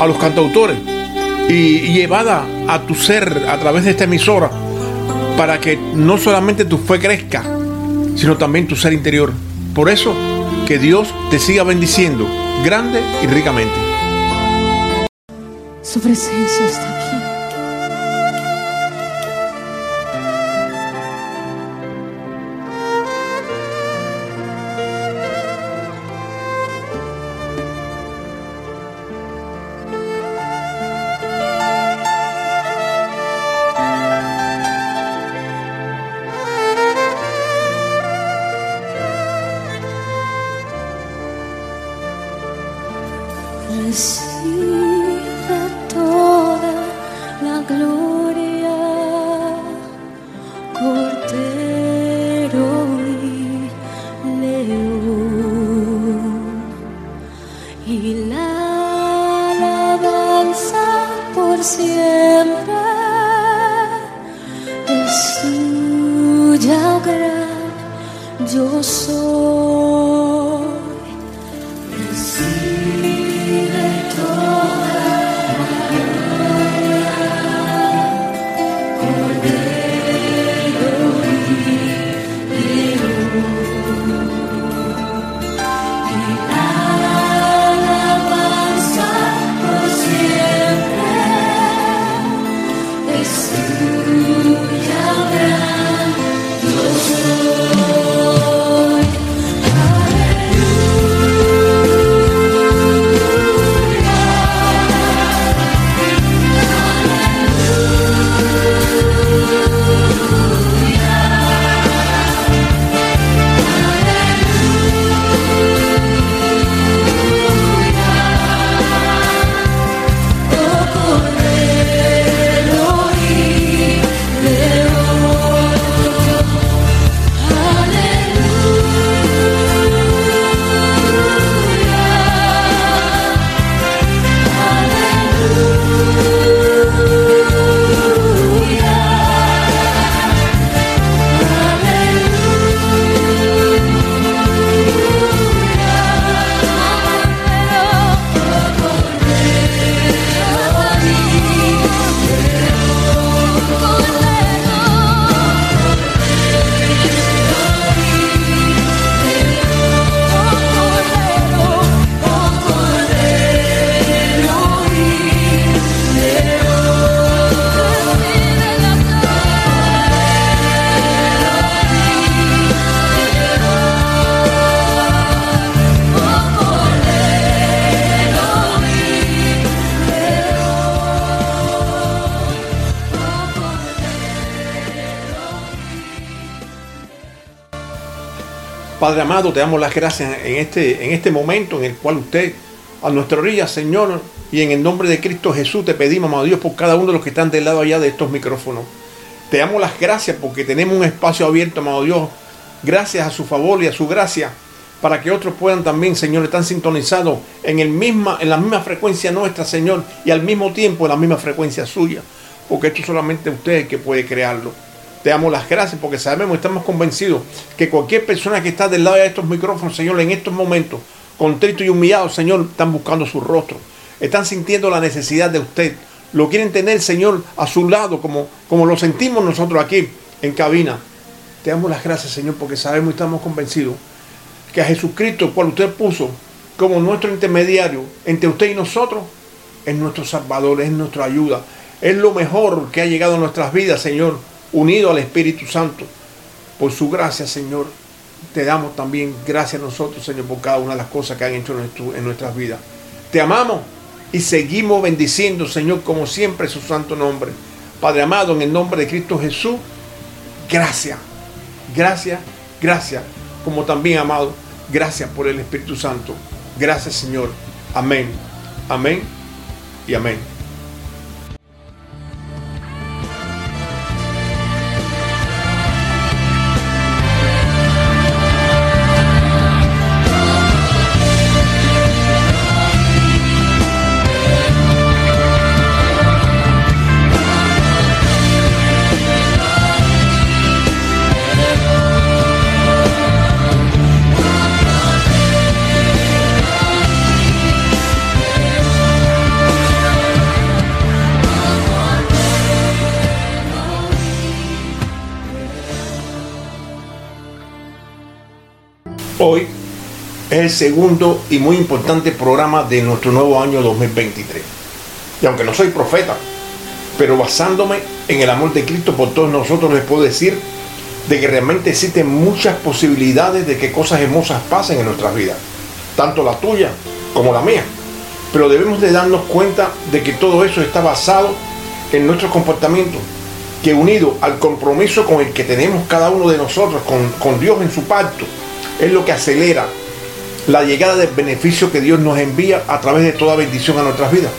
a los cantautores y, llevada a tu ser a través de esta emisora para que no solamente tu fe crezca, sino también tu ser interior. Por eso, que Dios te siga bendiciendo grande y ricamente. Su presencia está aquí. Padre amado, te damos las gracias en este, en este momento en el cual usted, a nuestra orilla, Señor, y en el nombre de Cristo Jesús, te pedimos, amado Dios, por cada uno de los que están del lado allá de estos micrófonos. Te damos las gracias porque tenemos un espacio abierto, amado Dios, gracias a su favor y a su gracia, para que otros puedan también, Señor, estar sintonizados en, el misma, en la misma frecuencia nuestra, Señor, y al mismo tiempo en la misma frecuencia suya, porque esto solamente usted que puede crearlo. Te damos las gracias porque sabemos, estamos convencidos que cualquier persona que está del lado de estos micrófonos, Señor, en estos momentos, contrito y humillado, Señor, están buscando su rostro. Están sintiendo la necesidad de usted. Lo quieren tener, Señor, a su lado, como, como lo sentimos nosotros aquí en cabina. Te damos las gracias, Señor, porque sabemos y estamos convencidos que a Jesucristo, el cual usted puso como nuestro intermediario entre usted y nosotros, es nuestro Salvador, es nuestra ayuda, es lo mejor que ha llegado a nuestras vidas, Señor, unido al Espíritu Santo. Por su gracia, Señor, te damos también gracias a nosotros, Señor, por cada una de las cosas que han hecho en, nuestras vidas. Te amamos y seguimos bendiciendo, Señor, como siempre, su santo nombre. Padre amado, en el nombre de Cristo Jesús, gracias, gracias, gracias. Como también, amado, gracias por el Espíritu Santo. Gracias, Señor. Amén, amén y amén. Hoy es el segundo y muy importante programa de nuestro nuevo año 2023. Y aunque no soy profeta, pero basándome en el amor de Cristo por todos nosotros, les puedo decir de que realmente existen muchas posibilidades de que cosas hermosas pasen en nuestras vidas, tanto la tuya como la mía. Pero debemos de darnos cuenta de que todo eso está basado en nuestro comportamiento, que unido al compromiso con el que tenemos cada uno de nosotros con, con Dios en su pacto, es lo que acelera la llegada del beneficio que Dios nos envía a través de toda bendición a nuestras vidas.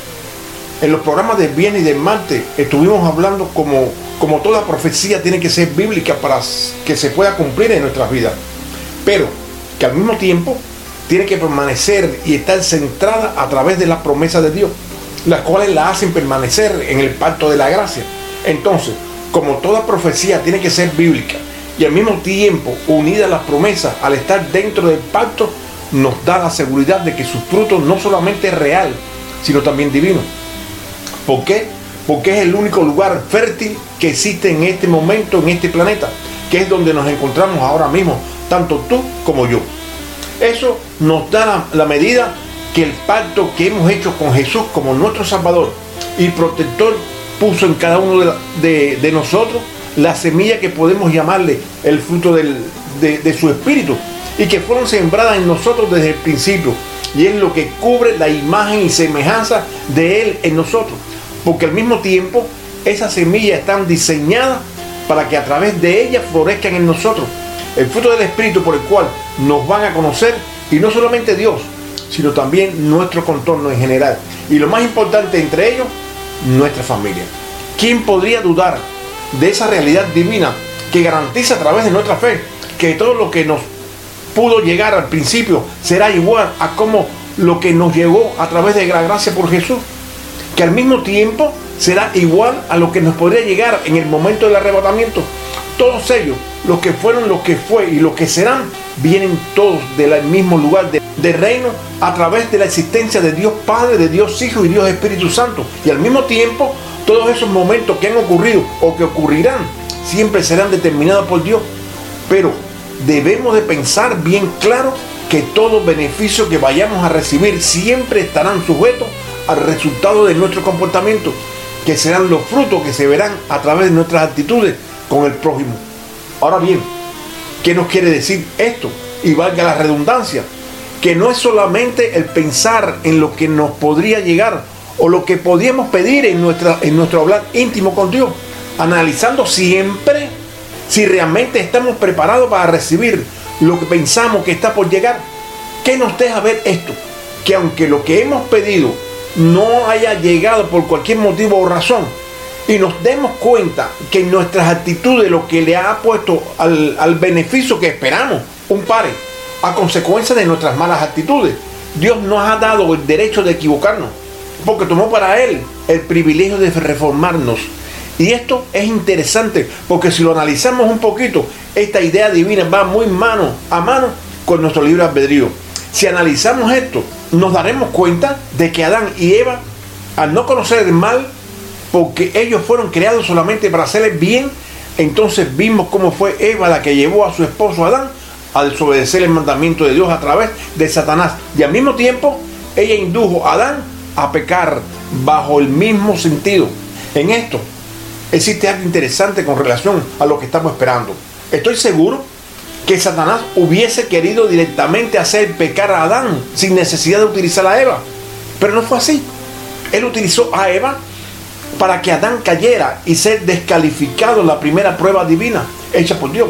En los programas del viernes y del martes estuvimos hablando como, como toda profecía tiene que ser bíblica para que se pueda cumplir en nuestras vidas, pero que al mismo tiempo tiene que permanecer y estar centrada a través de las promesas de Dios, las cuales la hacen permanecer en el pacto de la gracia. Entonces, como toda profecía tiene que ser bíblica y al mismo tiempo unida a las promesas, al estar dentro del pacto, nos da la seguridad de que sus frutos no solamente es real, sino también divino. ¿Por qué? Porque es el único lugar fértil que existe en este momento, en este planeta, que es donde nos encontramos ahora mismo, tanto tú como yo. Eso nos da la, medida que el pacto que hemos hecho con Jesús como nuestro Salvador y protector puso en cada uno de nosotros la semilla que podemos llamarle el fruto del- de, de su espíritu y que fueron sembradas en nosotros desde el principio y es lo que cubre la imagen y semejanza de Él en nosotros porque al mismo tiempo esas semillas están diseñadas para que a través de ellas florezcan en nosotros el fruto del Espíritu por el cual nos van a conocer y no solamente Dios, sino también nuestro contorno en general. Y lo más importante entre ellos, nuestra familia. ¿Quién podría dudar de esa realidad divina que garantiza a través de nuestra fe que todo lo que nos pudo llegar al principio será igual a como lo que nos llegó a través de la gracia por Jesús? que al mismo tiempo será igual a lo que nos podría llegar en el momento del arrebatamiento. Todos ellos, los que fueron, los que fue y los que serán, vienen todos del mismo lugar de, de reino a través de la existencia de Dios Padre, de Dios Hijo y Dios Espíritu Santo. Y al mismo tiempo, todos esos momentos que han ocurrido o que ocurrirán, siempre serán determinados por Dios. Pero debemos de pensar bien claro que todo beneficio que vayamos a recibir siempre estarán sujetos al resultado de nuestro comportamiento, que serán los frutos que se verán a través de nuestras actitudes con el prójimo. Ahora bien, ¿qué nos quiere decir esto? Y valga la redundancia, que no es solamente el pensar en lo que nos podría llegar o lo que podríamos pedir en, nuestra, en nuestro hablar íntimo con Dios, analizando siempre si realmente estamos preparados para recibir lo que pensamos que está por llegar. ¿Qué nos deja ver esto? Que aunque lo que hemos pedido no haya llegado por cualquier motivo o razón, y nos demos cuenta que nuestras actitudes lo que le ha puesto al, al beneficio que esperamos, un pare, a consecuencia de nuestras malas actitudes, Dios nos ha dado el derecho de equivocarnos, porque tomó para Él el privilegio de reformarnos. Y esto es interesante, porque si lo analizamos un poquito, esta idea divina va muy mano a mano con nuestro libre albedrío. Si analizamos esto, nos daremos cuenta de que Adán y Eva, al no conocer el mal, porque ellos fueron creados solamente para hacer el bien, entonces vimos cómo fue Eva la que llevó a su esposo Adán a desobedecer el mandamiento de Dios a través de Satanás. Y al mismo tiempo, ella indujo a Adán a pecar bajo el mismo sentido. En esto existe algo interesante con relación a lo que estamos esperando. Estoy seguro que Satanás hubiese querido directamente hacer pecar a Adán sin necesidad de utilizar a Eva. Pero no fue así. Él utilizó a Eva para que Adán cayera y ser descalificado en la primera prueba divina hecha por Dios.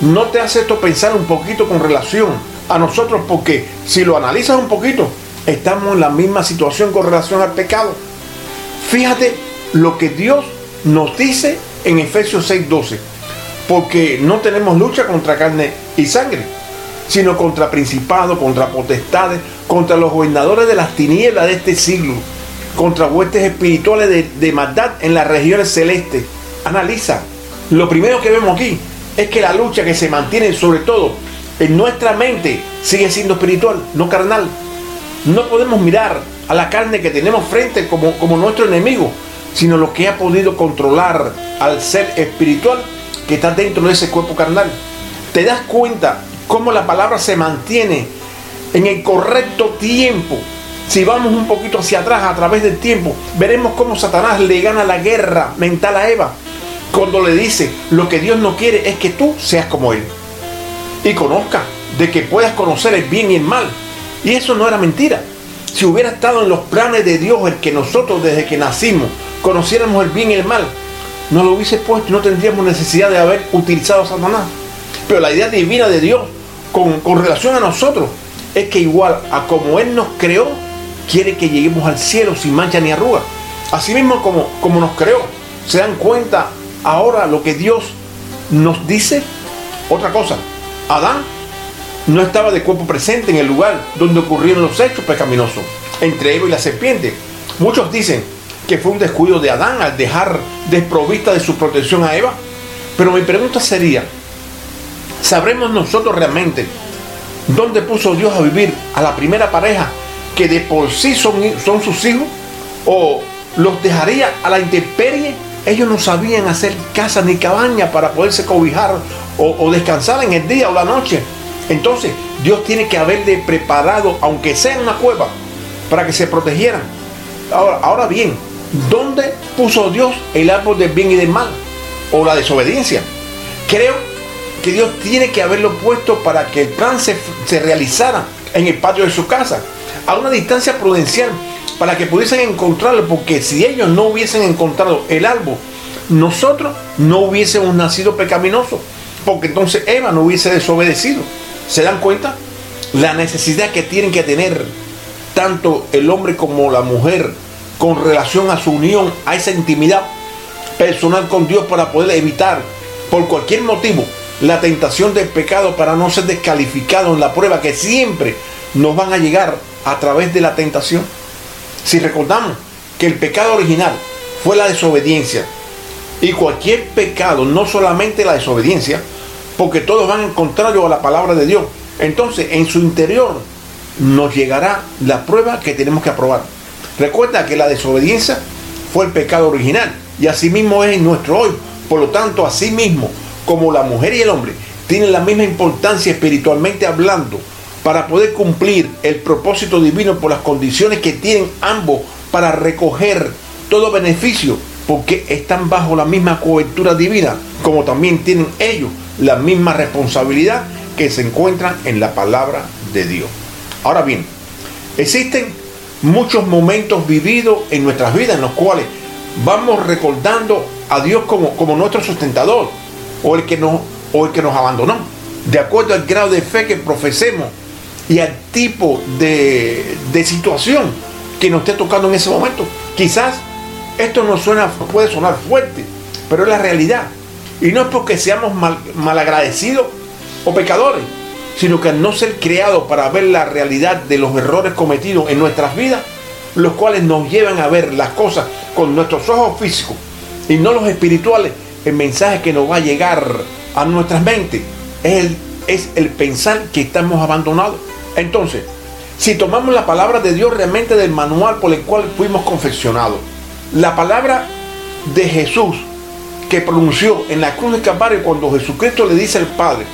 ¿No te hace esto pensar un poquito con relación a nosotros? Porque si lo analizas un poquito, estamos en la misma situación con relación al pecado. Fíjate lo que Dios nos dice en Efesios 6:12. Porque no tenemos lucha contra carne y sangre, sino contra principados, contra potestades, contra los gobernadores de las tinieblas de este siglo, contra huestes espirituales de, de maldad en las regiones celestes. Analiza. Lo primero que vemos aquí es que la lucha que se mantiene sobre todo en nuestra mente sigue siendo espiritual, no carnal. No podemos mirar a la carne que tenemos frente como, como nuestro enemigo, sino lo que ha podido controlar al ser espiritual que está dentro de ese cuerpo carnal. Te das cuenta cómo la palabra se mantiene en el correcto tiempo. Si vamos un poquito hacia atrás a través del tiempo, veremos cómo Satanás le gana la guerra mental a Eva. Cuando le dice, lo que Dios no quiere es que tú seas como Él. Y conozca, de que puedas conocer el bien y el mal. Y eso no era mentira. Si hubiera estado en los planes de Dios el que nosotros desde que nacimos conociéramos el bien y el mal, no lo hubiese puesto y no tendríamos necesidad de haber utilizado a Satanás. Pero la idea divina de Dios con, con relación a nosotros es que igual a como Él nos creó, quiere que lleguemos al cielo sin mancha ni arruga. Así mismo como, como nos creó. ¿Se dan cuenta ahora lo que Dios nos dice? Otra cosa, Adán no estaba de cuerpo presente en el lugar donde ocurrieron los hechos pecaminosos entre Eva y la serpiente. Muchos dicen que fue un descuido de Adán al dejar desprovista de su protección a Eva. Pero mi pregunta sería, ¿sabremos nosotros realmente dónde puso Dios a vivir a la primera pareja que de por sí son, son sus hijos? ¿O los dejaría a la intemperie? Ellos no sabían hacer casa ni cabaña para poderse cobijar o, o descansar en el día o la noche. Entonces, Dios tiene que haberle preparado, aunque sea en una cueva, para que se protegieran. Ahora, bien, ¿dónde puso Dios el árbol del bien y del mal? O la desobediencia. Creo que Dios tiene que haberlo puesto para que el plan se, se realizara en el patio de su casa, a una distancia prudencial, para que pudiesen encontrarlo, porque si ellos no hubiesen encontrado el árbol, nosotros no hubiésemos nacido pecaminosos, porque entonces Eva no hubiese desobedecido. ¿Se dan cuenta? La necesidad que tienen que tener tanto el hombre como la mujer con relación a su unión, a esa intimidad personal con Dios para poder evitar por cualquier motivo la tentación del pecado para no ser descalificado en la prueba que siempre nos van a llegar a través de la tentación. Si recordamos que el pecado original fue la desobediencia y cualquier pecado, no solamente la desobediencia, porque todos van en contrario a la palabra de Dios. Entonces, en su interior nos llegará la prueba que tenemos que aprobar. Recuerda que la desobediencia fue el pecado original y asimismo es en nuestro hoy. Por lo tanto, asimismo, como la mujer y el hombre tienen la misma importancia espiritualmente hablando para poder cumplir el propósito divino por las condiciones que tienen ambos para recoger todo beneficio, porque están bajo la misma cobertura divina, como también tienen ellos la misma responsabilidad que se encuentran en la palabra de Dios. Ahora bien, existen muchos momentos vividos en nuestras vidas en los cuales vamos recordando a Dios como, como nuestro sustentador o el, que nos, o el que nos abandonó, de acuerdo al grado de fe que profesemos y al tipo de, de situación que nos esté tocando en ese momento. Quizás esto no suena, puede sonar fuerte, pero es la realidad. Y no es porque seamos mal, malagradecidos o pecadores, sino que al no ser creados para ver la realidad de los errores cometidos en nuestras vidas, los cuales nos llevan a ver las cosas con nuestros ojos físicos y no los espirituales, el mensaje que nos va a llegar a nuestras mentes es el, es el pensar que estamos abandonados. Entonces, si tomamos la palabra de Dios realmente del manual por el cual fuimos confeccionados, la palabra de Jesús que pronunció en la cruz de Calvario cuando Jesucristo le dice al Padre,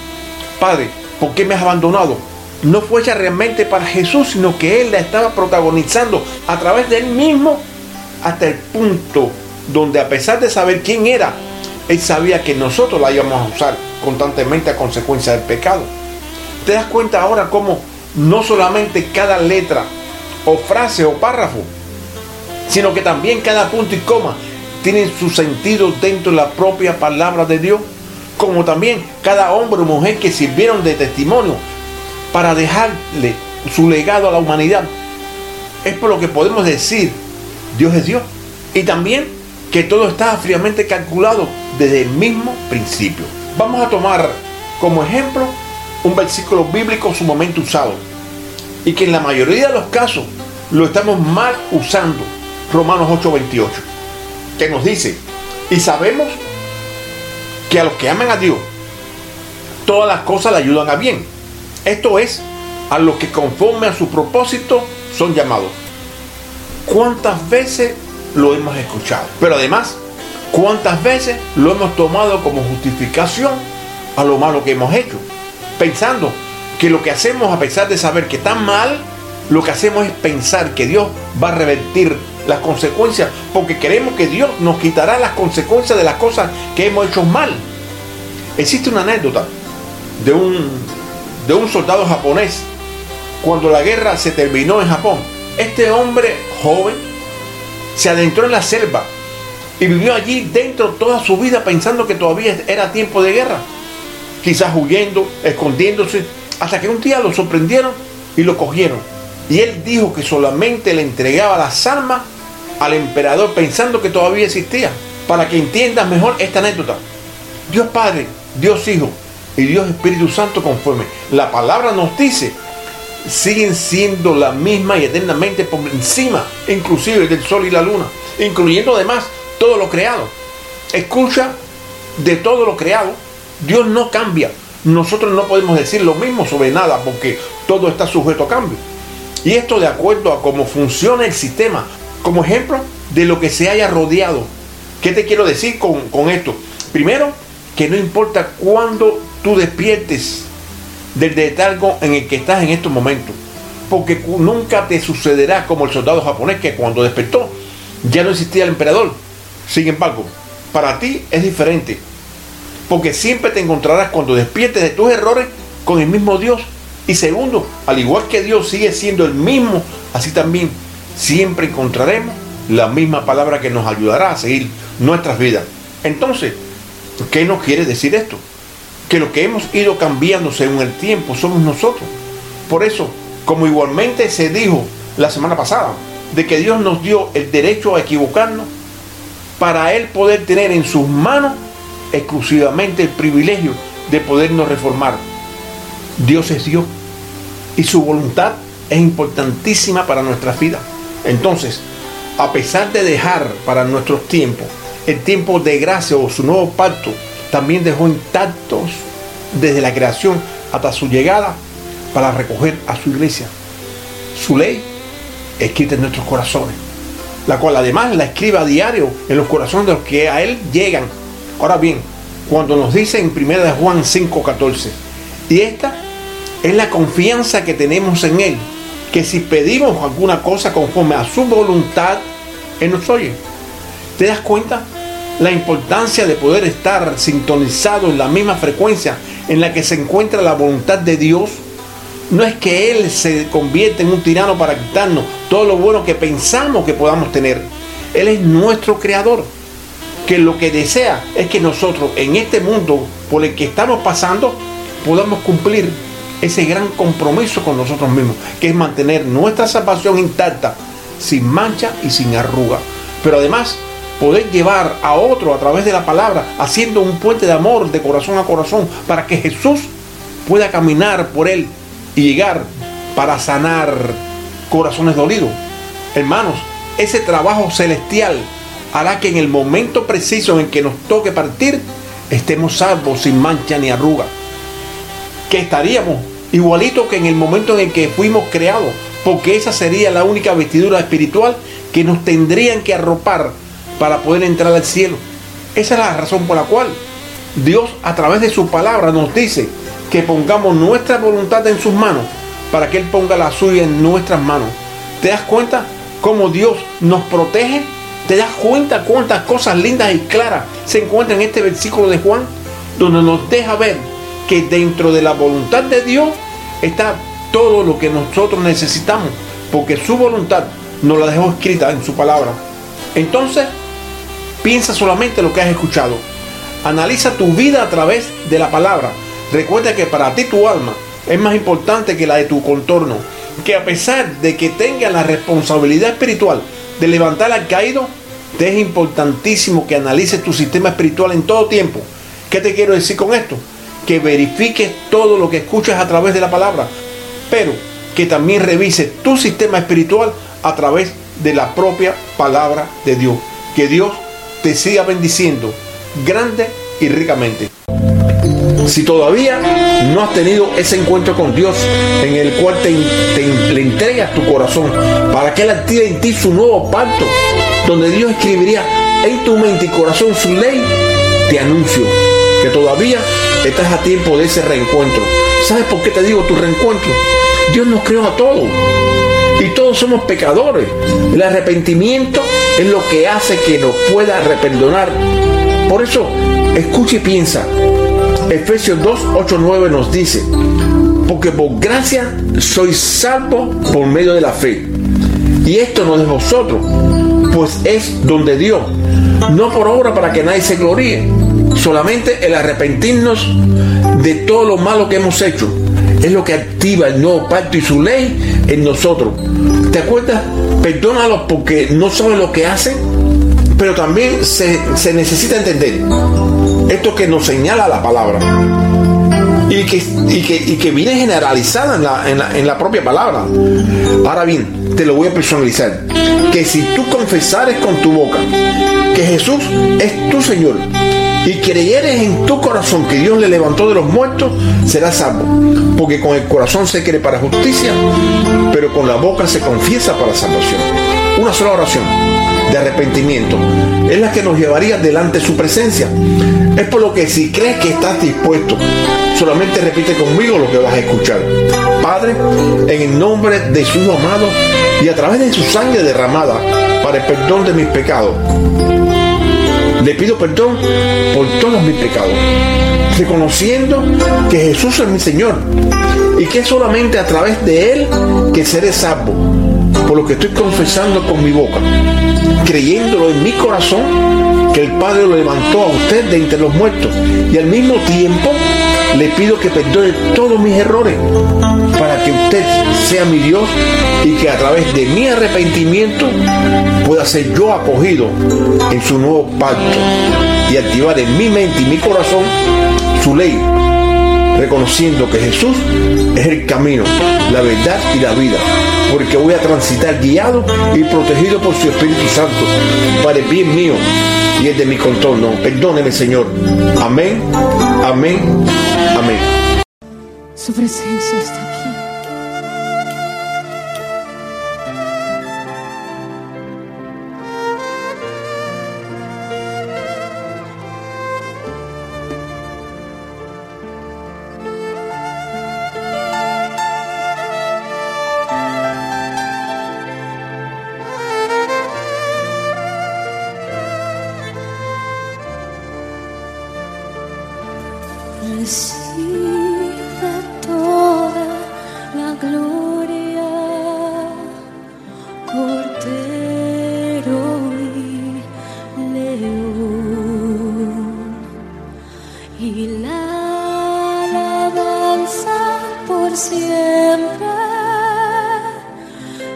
Padre, ¿por qué me has abandonado? no fue hecha realmente para Jesús, sino que Él la estaba protagonizando a través de Él mismo hasta el punto donde a pesar de saber quién era, Él sabía que nosotros la íbamos a usar constantemente a consecuencia del pecado. ¿Te das cuenta ahora cómo no solamente cada letra o frase o párrafo, sino que también cada punto y coma tienen su sentido dentro de la propia palabra de Dios? Como también cada hombre o mujer que sirvieron de testimonio para dejarle su legado a la humanidad. Es por lo que podemos decir, Dios es Dios. Y también que todo está fríamente calculado desde el mismo principio. Vamos a tomar como ejemplo un versículo bíblico sumamente usado y que en la mayoría de los casos lo estamos mal usando. Romanos 8:28, que nos dice, y sabemos que a los que aman a Dios, todas las cosas le ayudan a bien. Esto es, a los que conforme a su propósito son llamados. ¿Cuántas veces lo hemos escuchado? Pero además, ¿cuántas veces lo hemos tomado como justificación a lo malo que hemos hecho? Pensando que lo que hacemos, a pesar de saber que está mal, lo que hacemos es pensar que Dios va a revertir las consecuencias, porque queremos que Dios nos quitará las consecuencias de las cosas que hemos hecho mal. Existe una anécdota de un, de un soldado japonés cuando la guerra se terminó en Japón. Este hombre joven se adentró en la selva y vivió allí dentro toda su vida pensando que todavía era tiempo de guerra. Quizás huyendo, escondiéndose, hasta que un día lo sorprendieron y lo cogieron. Y él dijo que solamente le entregaba las armas al emperador pensando que todavía existía. Para que entiendas mejor esta anécdota. Dios Padre, Dios Hijo y Dios Espíritu Santo conforme la palabra nos dice, siguen siendo la misma y eternamente por encima, inclusive del sol y la luna, incluyendo además todo lo creado. Escucha de todo lo creado, Dios no cambia. Nosotros no podemos decir lo mismo sobre nada porque todo está sujeto a cambio. Y esto de acuerdo a cómo funciona el sistema, como ejemplo de lo que se haya rodeado. ¿Qué te quiero decir con, con esto? Primero, que no importa cuándo tú despiertes del letargo en el que estás en estos momentos, porque nunca te sucederá como el soldado japonés que cuando despertó ya no existía el emperador. Sin embargo, para ti es diferente, porque siempre te encontrarás cuando despiertes de tus errores con el mismo Dios. Y segundo, al igual que Dios sigue siendo el mismo, así también siempre encontraremos la misma palabra que nos ayudará a seguir nuestras vidas. Entonces, ¿qué nos quiere decir esto? Que lo que hemos ido cambiando según el tiempo somos nosotros. Por eso, como igualmente se dijo la semana pasada, de que Dios nos dio el derecho a equivocarnos, para Él poder tener en sus manos exclusivamente el privilegio de podernos reformar. Dios es Dios y su voluntad es importantísima para nuestra vida. Entonces, a pesar de dejar para nuestros tiempos el tiempo de gracia o su nuevo pacto, también dejó intactos desde la creación hasta su llegada para recoger a su iglesia. Su ley escrita en nuestros corazones, la cual además la escribe a diario en los corazones de los que a Él llegan. Ahora bien, cuando nos dice en 1 de Juan 5:14, y esta es la confianza que tenemos en Él, que si pedimos alguna cosa conforme a su voluntad, Él nos oye. ¿Te das cuenta? La importancia de poder estar sintonizado en la misma frecuencia en la que se encuentra la voluntad de Dios. No es que Él se convierte en un tirano para quitarnos todo lo bueno que pensamos que podamos tener. Él es nuestro creador, que lo que desea es que nosotros en este mundo por el que estamos pasando podamos cumplir ese gran compromiso con nosotros mismos, que es mantener nuestra salvación intacta, sin mancha y sin arruga. Pero además poder llevar a otro a través de la palabra, haciendo un puente de amor de corazón a corazón, para que Jesús pueda caminar por él y llegar para sanar corazones dolidos. Hermanos, ese trabajo celestial hará que en el momento preciso en que nos toque partir, estemos salvos sin mancha ni arruga. Que estaríamos igualito que en el momento en el que fuimos creados, porque esa sería la única vestidura espiritual que nos tendrían que arropar para poder entrar al cielo. Esa es la razón por la cual Dios a través de su palabra nos dice que pongamos nuestra voluntad en sus manos para que Él ponga la suya en nuestras manos. ¿Te das cuenta cómo Dios nos protege? ¿Te das cuenta cuántas cosas lindas y claras se encuentran en este versículo de Juan? Donde nos deja ver que dentro de la voluntad de Dios está todo lo que nosotros necesitamos, porque su voluntad nos la dejó escrita en su palabra. Entonces, piensa solamente lo que has escuchado. Analiza tu vida a través de la palabra. Recuerda que para ti tu alma es más importante que la de tu contorno. Que a pesar de que tengas la responsabilidad espiritual de levantar al caído, te es importantísimo que analices tu sistema espiritual en todo tiempo. ¿Qué te quiero decir con esto? Que verifiques todo lo que escuchas a través de la palabra, pero que también revises tu sistema espiritual a través de la propia palabra de Dios. Que Dios te siga bendiciendo grande y ricamente. Si todavía no has tenido ese encuentro con Dios en el cual te, te- le entregas tu corazón para que Él active en ti su nuevo pacto, donde Dios escribiría en tu mente y corazón su ley, te anuncio todavía estás a tiempo de ese reencuentro. ¿Sabes por qué te digo tu reencuentro? Dios nos creó a todos y todos somos pecadores. El arrepentimiento es lo que hace que nos pueda reperdonar. Por eso, escucha y piensa. Efesios 2, 8, 9 nos dice, porque por gracia sois salvos por medio de la fe. Y esto no es vosotros, pues es donde Dios, no por obra para que nadie se gloríe, solamente el arrepentirnos de todo lo malo que hemos hecho. Es lo que activa el nuevo pacto y su ley en nosotros. ¿Te acuerdas? Perdónalos porque no saben lo que hacen, pero también se, se necesita entender esto que nos señala la palabra y que, y que, y que viene generalizada en la, en, la, en la propia palabra. Ahora bien, te lo voy a personalizar. Que si tú confesares con tu boca que Jesús es tu Señor y creyeres en tu corazón que Dios le levantó de los muertos, serás salvo. Porque con el corazón se cree para justicia, pero con la boca se confiesa para salvación. Una sola oración de arrepentimiento es la que nos llevaría delante de su presencia. Es por lo que si crees que estás dispuesto, solamente repite conmigo lo que vas a escuchar. Padre, en el nombre de su amado y a través de su sangre derramada para el perdón de mis pecados, le pido perdón por todos mis pecados, reconociendo que Jesús es mi Señor y que es solamente a través de Él que seré salvo, por lo que estoy confesando con mi boca, creyéndolo en mi corazón que el Padre lo levantó a usted de entre los muertos y al mismo tiempo le pido que perdone todos mis errores para que usted sea mi Dios y que a través de mi arrepentimiento pueda ser yo acogido en su nuevo pacto y activar en mi mente y mi corazón su ley, reconociendo que Jesús es el camino, la verdad y la vida, porque voy a transitar guiado y protegido por su Espíritu Santo para el bien mío y el de mi contorno. Perdóneme, Señor. Amén, amén, amén. Su presencia está aquí. Y la alabanza por siempre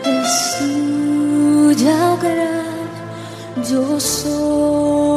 es tuya, gran yo soy.